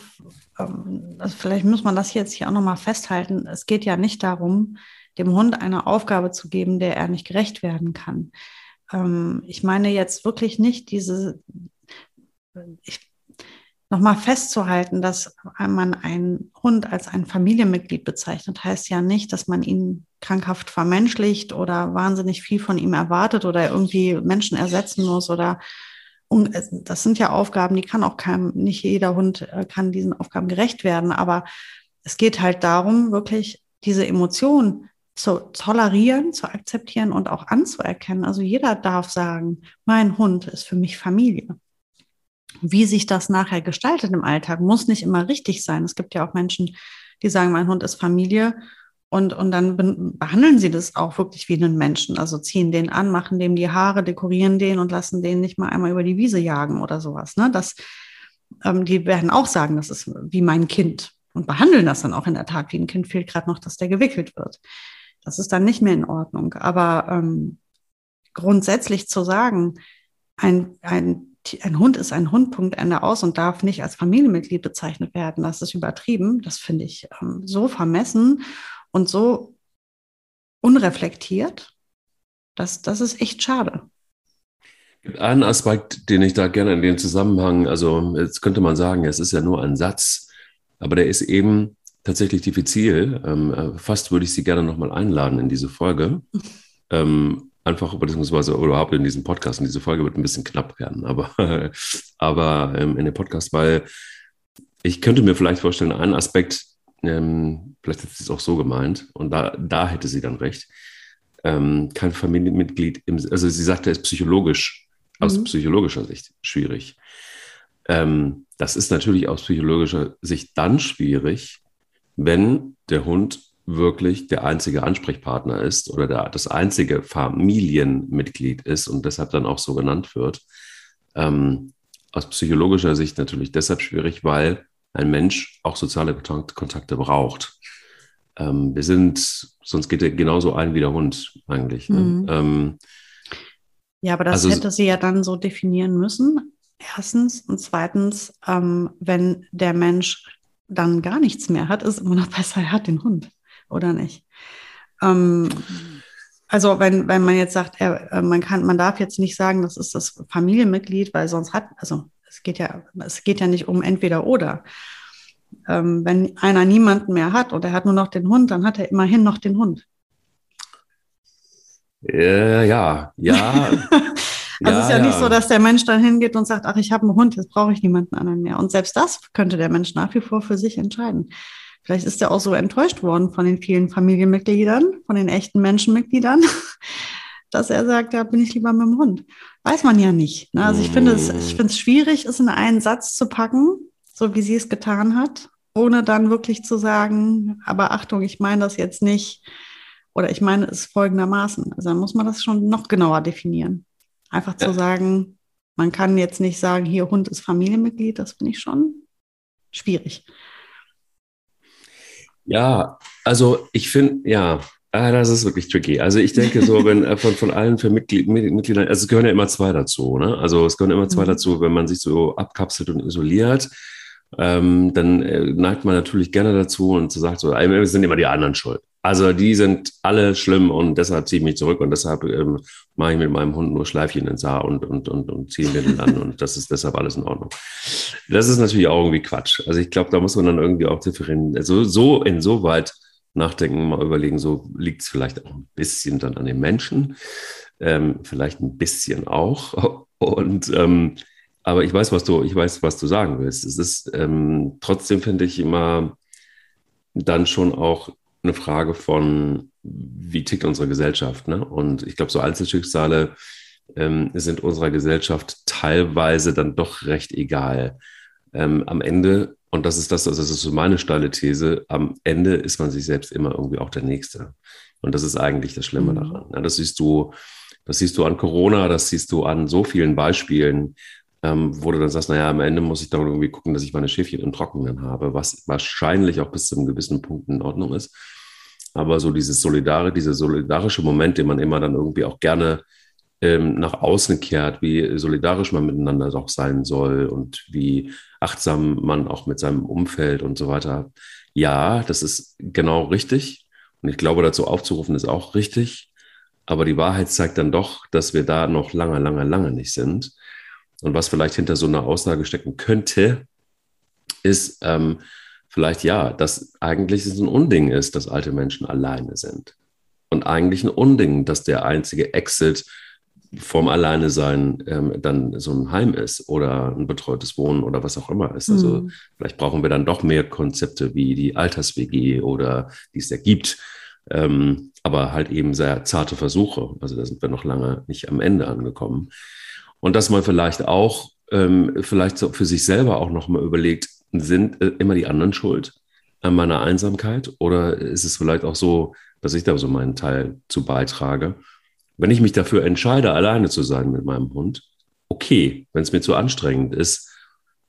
ähm, also vielleicht muss man das jetzt hier auch nochmal festhalten. Es geht ja nicht darum, dem Hund eine Aufgabe zu geben, der er nicht gerecht werden kann. Ähm, ich meine jetzt wirklich nicht diese, nochmal festzuhalten, dass man einen Hund als ein Familienmitglied bezeichnet, heißt ja nicht, dass man ihn krankhaft vermenschlicht oder wahnsinnig viel von ihm erwartet oder irgendwie Menschen ersetzen muss oder und das sind ja Aufgaben, die kann auch kein, nicht jeder Hund äh, kann diesen Aufgaben gerecht werden. Aber es geht halt darum, wirklich diese Emotion zu tolerieren, zu akzeptieren und auch anzuerkennen. Also jeder darf sagen, mein Hund ist für mich Familie. Wie sich das nachher gestaltet im Alltag, muss nicht immer richtig sein. Es gibt ja auch Menschen, die sagen, mein Hund ist Familie und, und dann behandeln sie das auch wirklich wie einen Menschen. Also ziehen den an, machen dem die Haare, dekorieren den und lassen den nicht mal einmal über die Wiese jagen oder sowas. Ne? Das, ähm, die werden auch sagen, das ist wie mein Kind und behandeln das dann auch in der Tat wie ein Kind. Fehlt gerade noch, dass der gewickelt wird. Das ist dann nicht mehr in Ordnung. Aber ähm, grundsätzlich zu sagen, ein, ein, ein Hund ist ein Hund, Punkt, Ende aus und darf nicht als Familienmitglied bezeichnet werden, das ist übertrieben. Das finde ich ähm, so vermessen und so unreflektiert. Das, das ist echt schade. Ein Aspekt, den ich da gerne in den Zusammenhang, also jetzt könnte man sagen, es ist ja nur ein Satz, aber der ist eben tatsächlich diffizil. Ähm, äh, fast würde ich Sie gerne nochmal einladen in diese Folge. ähm, einfach, beziehungsweise überhaupt in diesen Podcast. Und diese Folge wird ein bisschen knapp werden, aber, aber ähm, in dem Podcast, weil ich könnte mir vielleicht vorstellen, ein Aspekt, ähm, vielleicht hat sie es auch so gemeint und da, da hätte sie dann recht, ähm, kein Familienmitglied, im, also sie sagte, es ist psychologisch, mhm. aus psychologischer Sicht schwierig. Ähm, das ist natürlich aus psychologischer Sicht dann schwierig, wenn der Hund wirklich der einzige Ansprechpartner ist oder der, das einzige Familienmitglied ist und deshalb dann auch so genannt wird. Ähm, aus psychologischer Sicht natürlich deshalb schwierig, weil ein Mensch auch soziale Kontakte braucht. Ähm, wir sind, sonst geht er genauso ein wie der Hund eigentlich. Ne? Mhm. Ähm, ja, aber das also, hätte sie ja dann so definieren müssen. Erstens und zweitens, ähm, wenn der Mensch dann gar nichts mehr hat, ist immer noch besser, er hat den Hund, oder nicht? Ähm, also wenn, wenn man jetzt sagt, er, äh, man kann, man darf jetzt nicht sagen, das ist das Familienmitglied, weil sonst hat, also es geht ja, es geht ja nicht um entweder oder. Ähm, wenn einer niemanden mehr hat und er hat nur noch den Hund, dann hat er immerhin noch den Hund. Äh, ja, ja. Also es ist ja, ja, nicht so, dass der Mensch dann hingeht und sagt, ach, ich habe einen Hund, jetzt brauche ich niemanden anderen mehr. Und selbst das könnte der Mensch nach wie vor für sich entscheiden. Vielleicht ist er auch so enttäuscht worden von den vielen Familienmitgliedern, von den echten Menschenmitgliedern, dass er sagt, da bin ich lieber mit dem Hund. Weiß man ja nicht. Ne? Also ich finde es, ich finde es schwierig, es in einen Satz zu packen, so wie sie es getan hat, ohne dann wirklich zu sagen, aber Achtung, ich meine das jetzt nicht, oder ich meine es folgendermaßen. Also dann muss man das schon noch genauer definieren. Einfach zu sagen, man kann jetzt nicht sagen, hier Hund ist Familienmitglied, das finde ich schon schwierig. Ja, also ich finde, ja, ah, das ist wirklich tricky. Also ich denke so, wenn äh, von, von allen für Mitglied, Mitgliedern, also es gehören ja immer zwei dazu, ne? Also es gehören immer zwei mhm. dazu, wenn man sich so abkapselt und isoliert, ähm, dann äh, neigt man natürlich gerne dazu und sagt so, wir sind immer die anderen schuld. Also die sind alle schlimm und deshalb ziehe ich mich zurück und deshalb ähm, mache ich mit meinem Hund nur Schleifchen ins Haar und, und, und, und ziehe mir den an und das ist deshalb alles in Ordnung. Das ist natürlich auch irgendwie Quatsch. Also ich glaube, da muss man dann irgendwie auch differenzieren. Also so insoweit nachdenken, mal überlegen, so liegt es vielleicht auch ein bisschen dann an den Menschen, ähm, vielleicht ein bisschen auch. Und ähm, aber ich weiß, was du, ich weiß, was du sagen willst. Es ist ähm, trotzdem finde ich immer dann schon auch eine Frage von, wie tickt unsere Gesellschaft. Ne? Und ich glaube, so Einzelschicksale ähm, sind unserer Gesellschaft teilweise dann doch recht egal. Ähm, am Ende, und das ist das, also das ist so meine steile These, am Ende ist man sich selbst immer irgendwie auch der Nächste. Und das ist eigentlich das Schlimme mhm. daran. Ja, das siehst du, das siehst du an Corona, das siehst du an so vielen Beispielen, ähm, wo du dann sagst, naja, am Ende muss ich dann irgendwie gucken, dass ich meine Schäfchen im Trockenen habe, was wahrscheinlich auch bis zu einem gewissen Punkt in Ordnung ist. Aber so dieses Solidare, dieser solidarische Moment, den man immer dann irgendwie auch gerne ähm, nach außen kehrt, wie solidarisch man miteinander auch sein soll und wie achtsam man auch mit seinem Umfeld und so weiter. Ja, das ist genau richtig. Und ich glaube, dazu aufzurufen ist auch richtig. Aber die Wahrheit zeigt dann doch, dass wir da noch lange, lange, lange nicht sind. Und was vielleicht hinter so einer Aussage stecken könnte, ist, ähm, vielleicht ja, dass eigentlich es ein Unding ist, dass alte Menschen alleine sind. Und eigentlich ein Unding, dass der einzige Exit vom Alleine-Sein ähm, dann so ein Heim ist oder ein betreutes Wohnen oder was auch immer ist. Also mhm. vielleicht brauchen wir dann doch mehr Konzepte wie die Alters-WG oder die es ja gibt. Ähm, aber halt eben sehr zarte Versuche. Also da sind wir noch lange nicht am Ende angekommen. Und dass man vielleicht auch, ähm, vielleicht so für sich selber auch nochmal überlegt, sind äh, immer die anderen schuld an meiner Einsamkeit? Oder ist es vielleicht auch so, dass ich da so meinen Teil zu beitrage? Wenn ich mich dafür entscheide, alleine zu sein mit meinem Hund, okay. Wenn es mir zu anstrengend ist,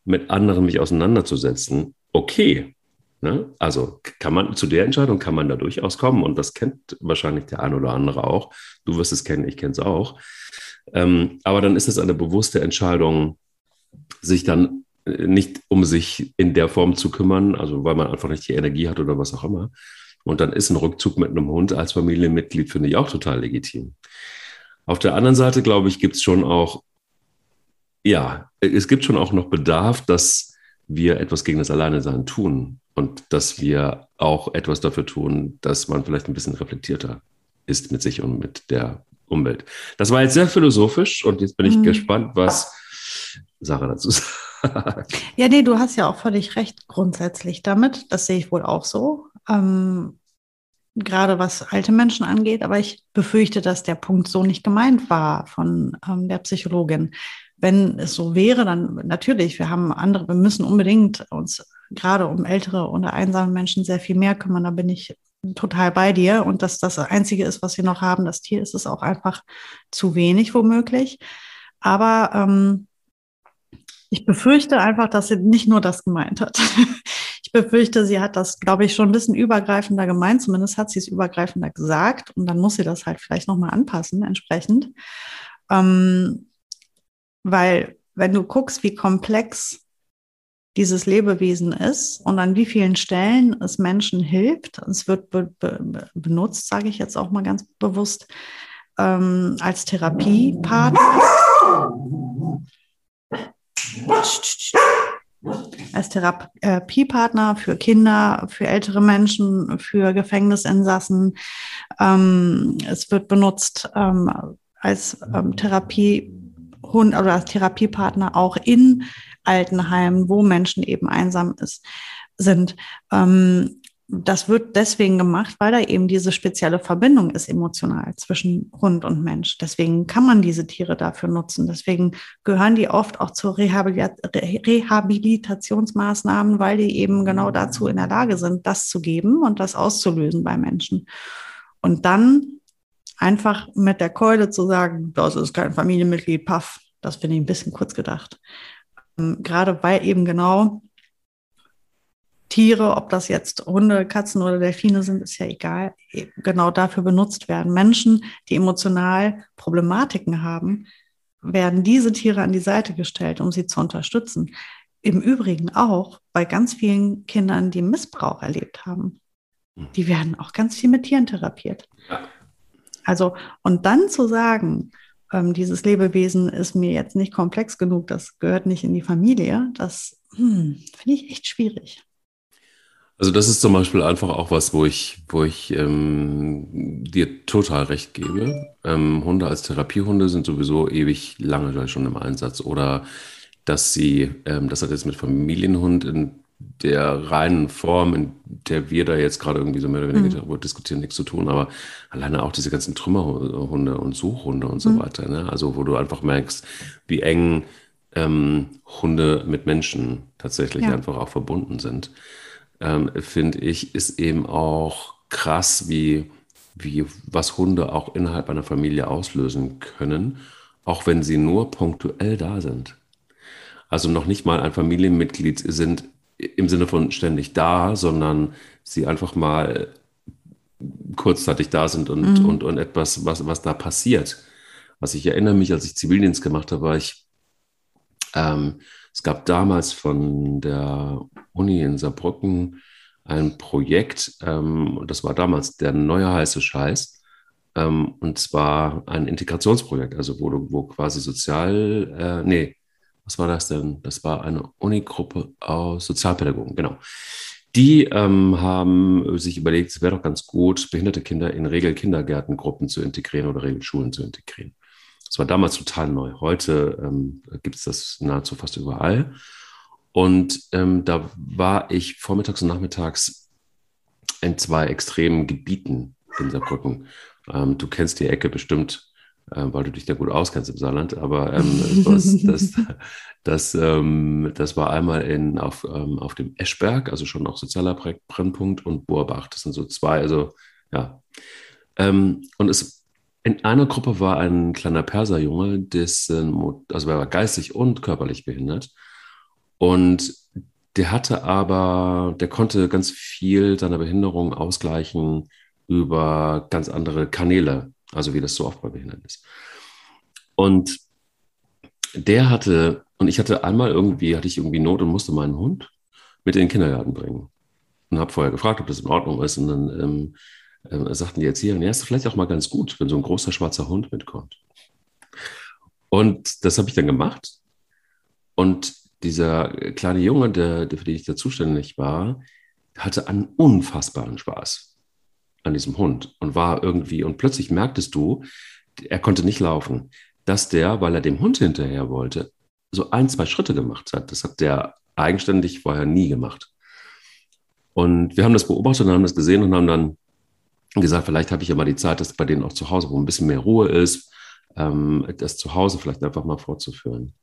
mit anderen mich auseinanderzusetzen, okay. Ne? Also kann man zu der Entscheidung kann man da durchaus kommen und das kennt wahrscheinlich der ein oder andere auch. Du wirst es kennen, ich kenne es auch. Ähm, aber dann ist es eine bewusste Entscheidung, sich dann nicht um sich in der Form zu kümmern, also weil man einfach nicht die Energie hat oder was auch immer. Und dann ist ein Rückzug mit einem Hund als Familienmitglied, finde ich, auch total legitim. Auf der anderen Seite, glaube ich, gibt es schon auch, ja, es gibt schon auch noch Bedarf, dass wir etwas gegen das Alleinesein tun und dass wir auch etwas dafür tun, dass man vielleicht ein bisschen reflektierter ist mit sich und mit der Umwelt. Das war jetzt sehr philosophisch und jetzt bin ich mhm. gespannt, was Sarah dazu sagt. ja, nee, du hast ja auch völlig recht grundsätzlich damit. Das sehe ich wohl auch so. Ähm, gerade was alte Menschen angeht, aber ich befürchte, dass der Punkt so nicht gemeint war von ähm, der Psychologin. Wenn es so wäre, dann natürlich, wir haben andere, wir müssen unbedingt uns gerade um ältere oder einsame Menschen sehr viel mehr kümmern. Da bin ich total bei dir. Und dass das Einzige ist, was wir noch haben, das Tier, ist es auch einfach zu wenig womöglich. Aber ähm, ich befürchte einfach, dass sie nicht nur das gemeint hat. Ich befürchte, sie hat das, glaube ich, schon ein bisschen übergreifender gemeint. Zumindest hat sie es übergreifender gesagt. Und dann muss sie das halt vielleicht nochmal anpassen, entsprechend. Ähm, weil, wenn du guckst, wie komplex dieses Lebewesen ist und an wie vielen Stellen es Menschen hilft. Es wird be be benutzt, sage ich jetzt auch mal ganz bewusst, ähm, als Therapiepartner. Als Therapiepartner für Kinder, für ältere Menschen, für Gefängnisinsassen. Ähm, es wird benutzt ähm, als ähm, Therapiehund oder als Therapiepartner auch in Altenheimen, wo Menschen eben einsam ist, sind. Ähm, das wird deswegen gemacht, weil da eben diese spezielle Verbindung ist emotional zwischen Hund und Mensch. Deswegen kann man diese Tiere dafür nutzen. Deswegen gehören die oft auch zu Rehabilitationsmaßnahmen, weil die eben genau dazu in der Lage sind, das zu geben und das auszulösen bei Menschen. Und dann einfach mit der Keule zu sagen, das ist kein Familienmitglied, paff, das finde ich ein bisschen kurz gedacht. Ähm, gerade weil eben genau Tiere, ob das jetzt Hunde, Katzen oder Delfine sind, ist ja egal, e, genau dafür benutzt werden. Menschen, die emotional Problematiken haben, werden diese Tiere an die Seite gestellt, um sie zu unterstützen. Im Übrigen auch bei ganz vielen Kindern, die Missbrauch erlebt haben. Die werden auch ganz viel mit Tieren therapiert. Also, und dann zu sagen, ähm, dieses Lebewesen ist mir jetzt nicht komplex genug, das gehört nicht in die Familie, das hm, finde ich echt schwierig. Also das ist zum Beispiel einfach auch was, wo ich, wo ich ähm, dir total recht gebe. Ähm, Hunde als Therapiehunde sind sowieso ewig lange schon im Einsatz. Oder dass sie, ähm, das hat jetzt mit Familienhund in der reinen Form, in der wir da jetzt gerade irgendwie so mehr oder weniger mhm. diskutieren, nichts zu tun, aber alleine auch diese ganzen Trümmerhunde und Suchhunde und so mhm. weiter. Ne? Also wo du einfach merkst, wie eng ähm, Hunde mit Menschen tatsächlich ja. einfach auch verbunden sind, ähm, finde ich, ist eben auch krass, wie, wie was Hunde auch innerhalb einer Familie auslösen können, auch wenn sie nur punktuell da sind. Also noch nicht mal ein Familienmitglied sind im Sinne von ständig da, sondern sie einfach mal kurzzeitig da sind und, mhm. und, und etwas, was, was da passiert. Was ich erinnere mich, als ich Zivildienst gemacht habe, war ich, ähm, es gab damals von der Uni in Saarbrücken ein Projekt, ähm, das war damals der neue heiße Scheiß, ähm, und zwar ein Integrationsprojekt, also wo, wo quasi sozial, äh, nee, was war das denn? Das war eine Unigruppe aus Sozialpädagogen, genau. Die ähm, haben sich überlegt, es wäre doch ganz gut, behinderte Kinder in Regelkindergärtengruppen zu integrieren oder Regelschulen zu integrieren. Das war damals total neu. Heute ähm, gibt es das nahezu fast überall. Und ähm, da war ich vormittags und nachmittags in zwei extremen Gebieten in Saarbrücken. Ähm, du kennst die Ecke bestimmt äh, weil du dich da gut auskennst im Saarland. Aber ähm, das, das, das, ähm, das, war einmal in, auf, ähm, auf dem Eschberg, also schon auch sozialer Brennpunkt, und Boerbach. Das sind so zwei, also ja. Ähm, und es, in einer Gruppe war ein kleiner Perserjunge, dessen, also er war geistig und körperlich behindert. Und der hatte aber, der konnte ganz viel seiner Behinderung ausgleichen über ganz andere Kanäle. Also wie das so oft bei Behinderten ist. Und der hatte, und ich hatte einmal irgendwie, hatte ich irgendwie Not und musste meinen Hund mit in den Kindergarten bringen. Und habe vorher gefragt, ob das in Ordnung ist. Und dann ähm, äh, sagten die Erzieher, ja, ist vielleicht auch mal ganz gut, wenn so ein großer schwarzer Hund mitkommt. Und das habe ich dann gemacht. Und dieser kleine Junge, der, der, für den ich da zuständig war, hatte einen unfassbaren Spaß an diesem Hund und war irgendwie, und plötzlich merktest du, er konnte nicht laufen, dass der, weil er dem Hund hinterher wollte, so ein, zwei Schritte gemacht hat. Das hat der eigenständig vorher nie gemacht. Und wir haben das beobachtet und haben das gesehen und haben dann gesagt, vielleicht habe ich ja mal die Zeit, dass bei denen auch zu Hause, wo ein bisschen mehr Ruhe ist, ähm, das zu Hause vielleicht einfach mal fortzuführen.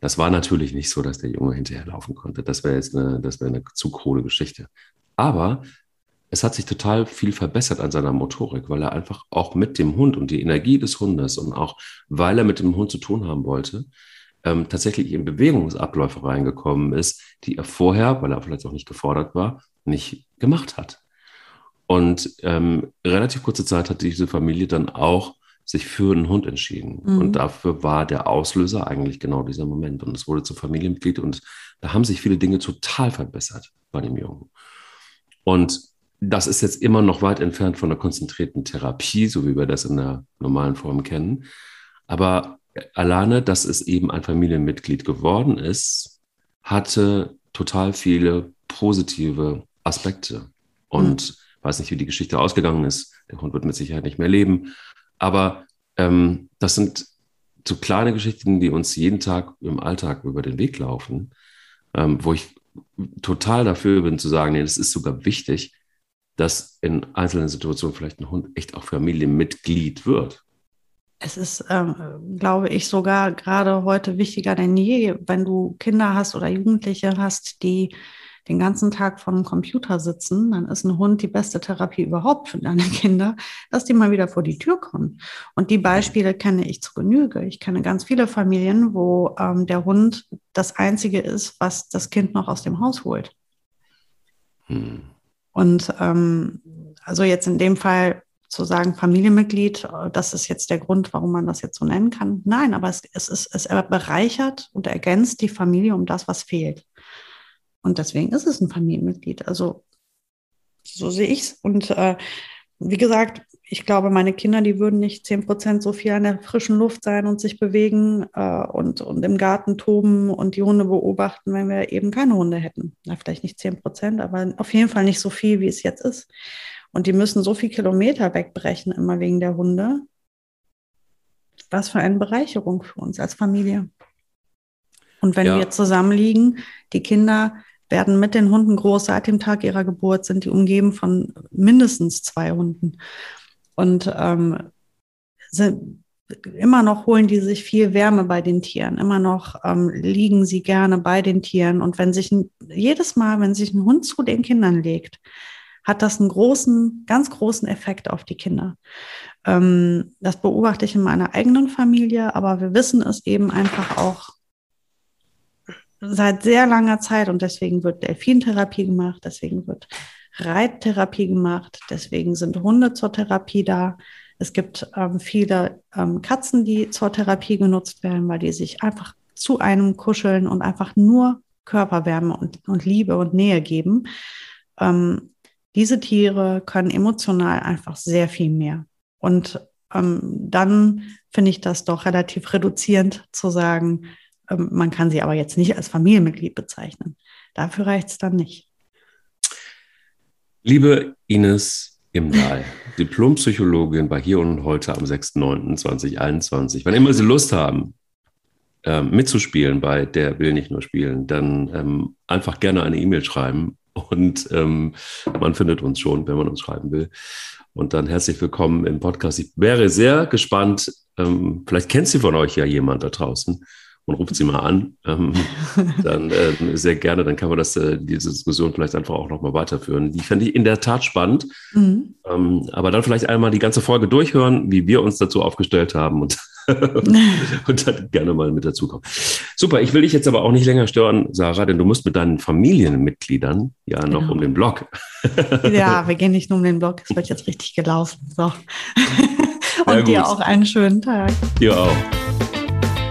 Das war natürlich nicht so, dass der Junge hinterher laufen konnte. Das wäre jetzt eine, das wäre eine zu krude Geschichte. Aber es hat sich total viel verbessert an seiner Motorik, weil er einfach auch mit dem Hund und die Energie des Hundes und auch weil er mit dem Hund zu tun haben wollte, ähm, tatsächlich in Bewegungsabläufe reingekommen ist, die er vorher, weil er vielleicht auch nicht gefordert war, nicht gemacht hat. Und ähm, relativ kurze Zeit hat diese Familie dann auch sich für einen Hund entschieden. Mhm. Und dafür war der Auslöser eigentlich genau dieser Moment. Und es wurde zum Familienmitglied und da haben sich viele Dinge total verbessert bei dem Jungen. Und das ist jetzt immer noch weit entfernt von einer konzentrierten Therapie, so wie wir das in der normalen Form kennen. Aber alleine, dass es eben ein Familienmitglied geworden ist, hatte total viele positive Aspekte. Und mhm. Weiß nicht, wie die Geschichte ausgegangen ist. Der Hund wird mit Sicherheit nicht mehr leben. Aber ähm, das sind so kleine Geschichten, die uns jeden Tag im Alltag über den Weg laufen, ähm, wo ich total dafür bin zu sagen, nee, das ist sogar wichtig, dass in einzelnen Situationen vielleicht ein Hund echt auch Familienmitglied wird. Es ist, ähm, glaube ich, sogar gerade heute wichtiger denn je, wenn du Kinder hast oder Jugendliche hast, die den ganzen Tag vor dem Computer sitzen, dann ist ein Hund die beste Therapie überhaupt für deine Kinder, dass die mal wieder vor die Tür kommen. Und die Beispiele kenne ich zu Genüge. Ich kenne ganz viele Familien, wo ähm, der Hund das Einzige ist, was das Kind noch aus dem Haus holt. Hm. Und ähm, also jetzt in dem Fall zu sagen, Familienmitglied, das ist jetzt der Grund, warum man das jetzt so nennen kann. Nein, aber es, es, ist, es bereichert und ergänzt die Familie um das, was fehlt. Und deswegen ist es ein Familienmitglied. Also so sehe ich es. Und äh, wie gesagt, ich glaube, meine Kinder, die würden nicht zehn Prozent so viel an der frischen Luft sein und sich bewegen äh, und, und im Garten toben und die Hunde beobachten, wenn wir eben keine Hunde hätten. Na, vielleicht nicht zehn Prozent, aber auf jeden Fall nicht so viel, wie es jetzt ist. Und die müssen so viel Kilometer wegbrechen, immer wegen der Hunde. Was für eine Bereicherung für uns als Familie. Und wenn ja. wir zusammenliegen, die Kinder werden mit den Hunden groß. Seit dem Tag ihrer Geburt sind die umgeben von mindestens zwei Hunden. Und ähm, sind, immer noch holen die sich viel Wärme bei den Tieren. Immer noch ähm, liegen sie gerne bei den Tieren. Und wenn sich ein, jedes Mal, wenn sich ein Hund zu den Kindern legt, hat das einen großen, ganz großen Effekt auf die Kinder. Ähm, das beobachte ich in meiner eigenen Familie, aber wir wissen es eben einfach auch seit sehr langer Zeit und deswegen wird Delfintherapie gemacht, deswegen wird Reittherapie gemacht, deswegen sind Hunde zur Therapie da. Es gibt ähm, viele ähm, Katzen, die zur Therapie genutzt werden, weil die sich einfach zu einem kuscheln und einfach nur Körperwärme und, und Liebe und Nähe geben. Ähm, diese Tiere können emotional einfach sehr viel mehr. Und ähm, dann finde ich das doch relativ reduzierend zu sagen, man kann sie aber jetzt nicht als Familienmitglied bezeichnen. Dafür reicht es dann nicht. Liebe Ines Imdahl, Diplompsychologin bei Hier und Heute am 6.9.2021. Wann immer Sie Lust haben, ähm, mitzuspielen bei Der will nicht nur spielen, dann ähm, einfach gerne eine E-Mail schreiben und ähm, man findet uns schon, wenn man uns schreiben will. Und dann herzlich willkommen im Podcast. Ich wäre sehr gespannt, ähm, vielleicht kennt sie von euch ja jemand da draußen, und ruft sie mal an, ähm, dann äh, sehr gerne, dann kann man das, äh, diese Diskussion vielleicht einfach auch nochmal weiterführen. Die fände ich in der Tat spannend. Mhm. Ähm, aber dann vielleicht einmal die ganze Folge durchhören, wie wir uns dazu aufgestellt haben und, und dann gerne mal mit dazukommen. Super, ich will dich jetzt aber auch nicht länger stören, Sarah, denn du musst mit deinen Familienmitgliedern ja noch genau. um den Blog. ja, wir gehen nicht nur um den Blog, es wird jetzt richtig gelaufen. So. und dir auch einen schönen Tag. Dir auch.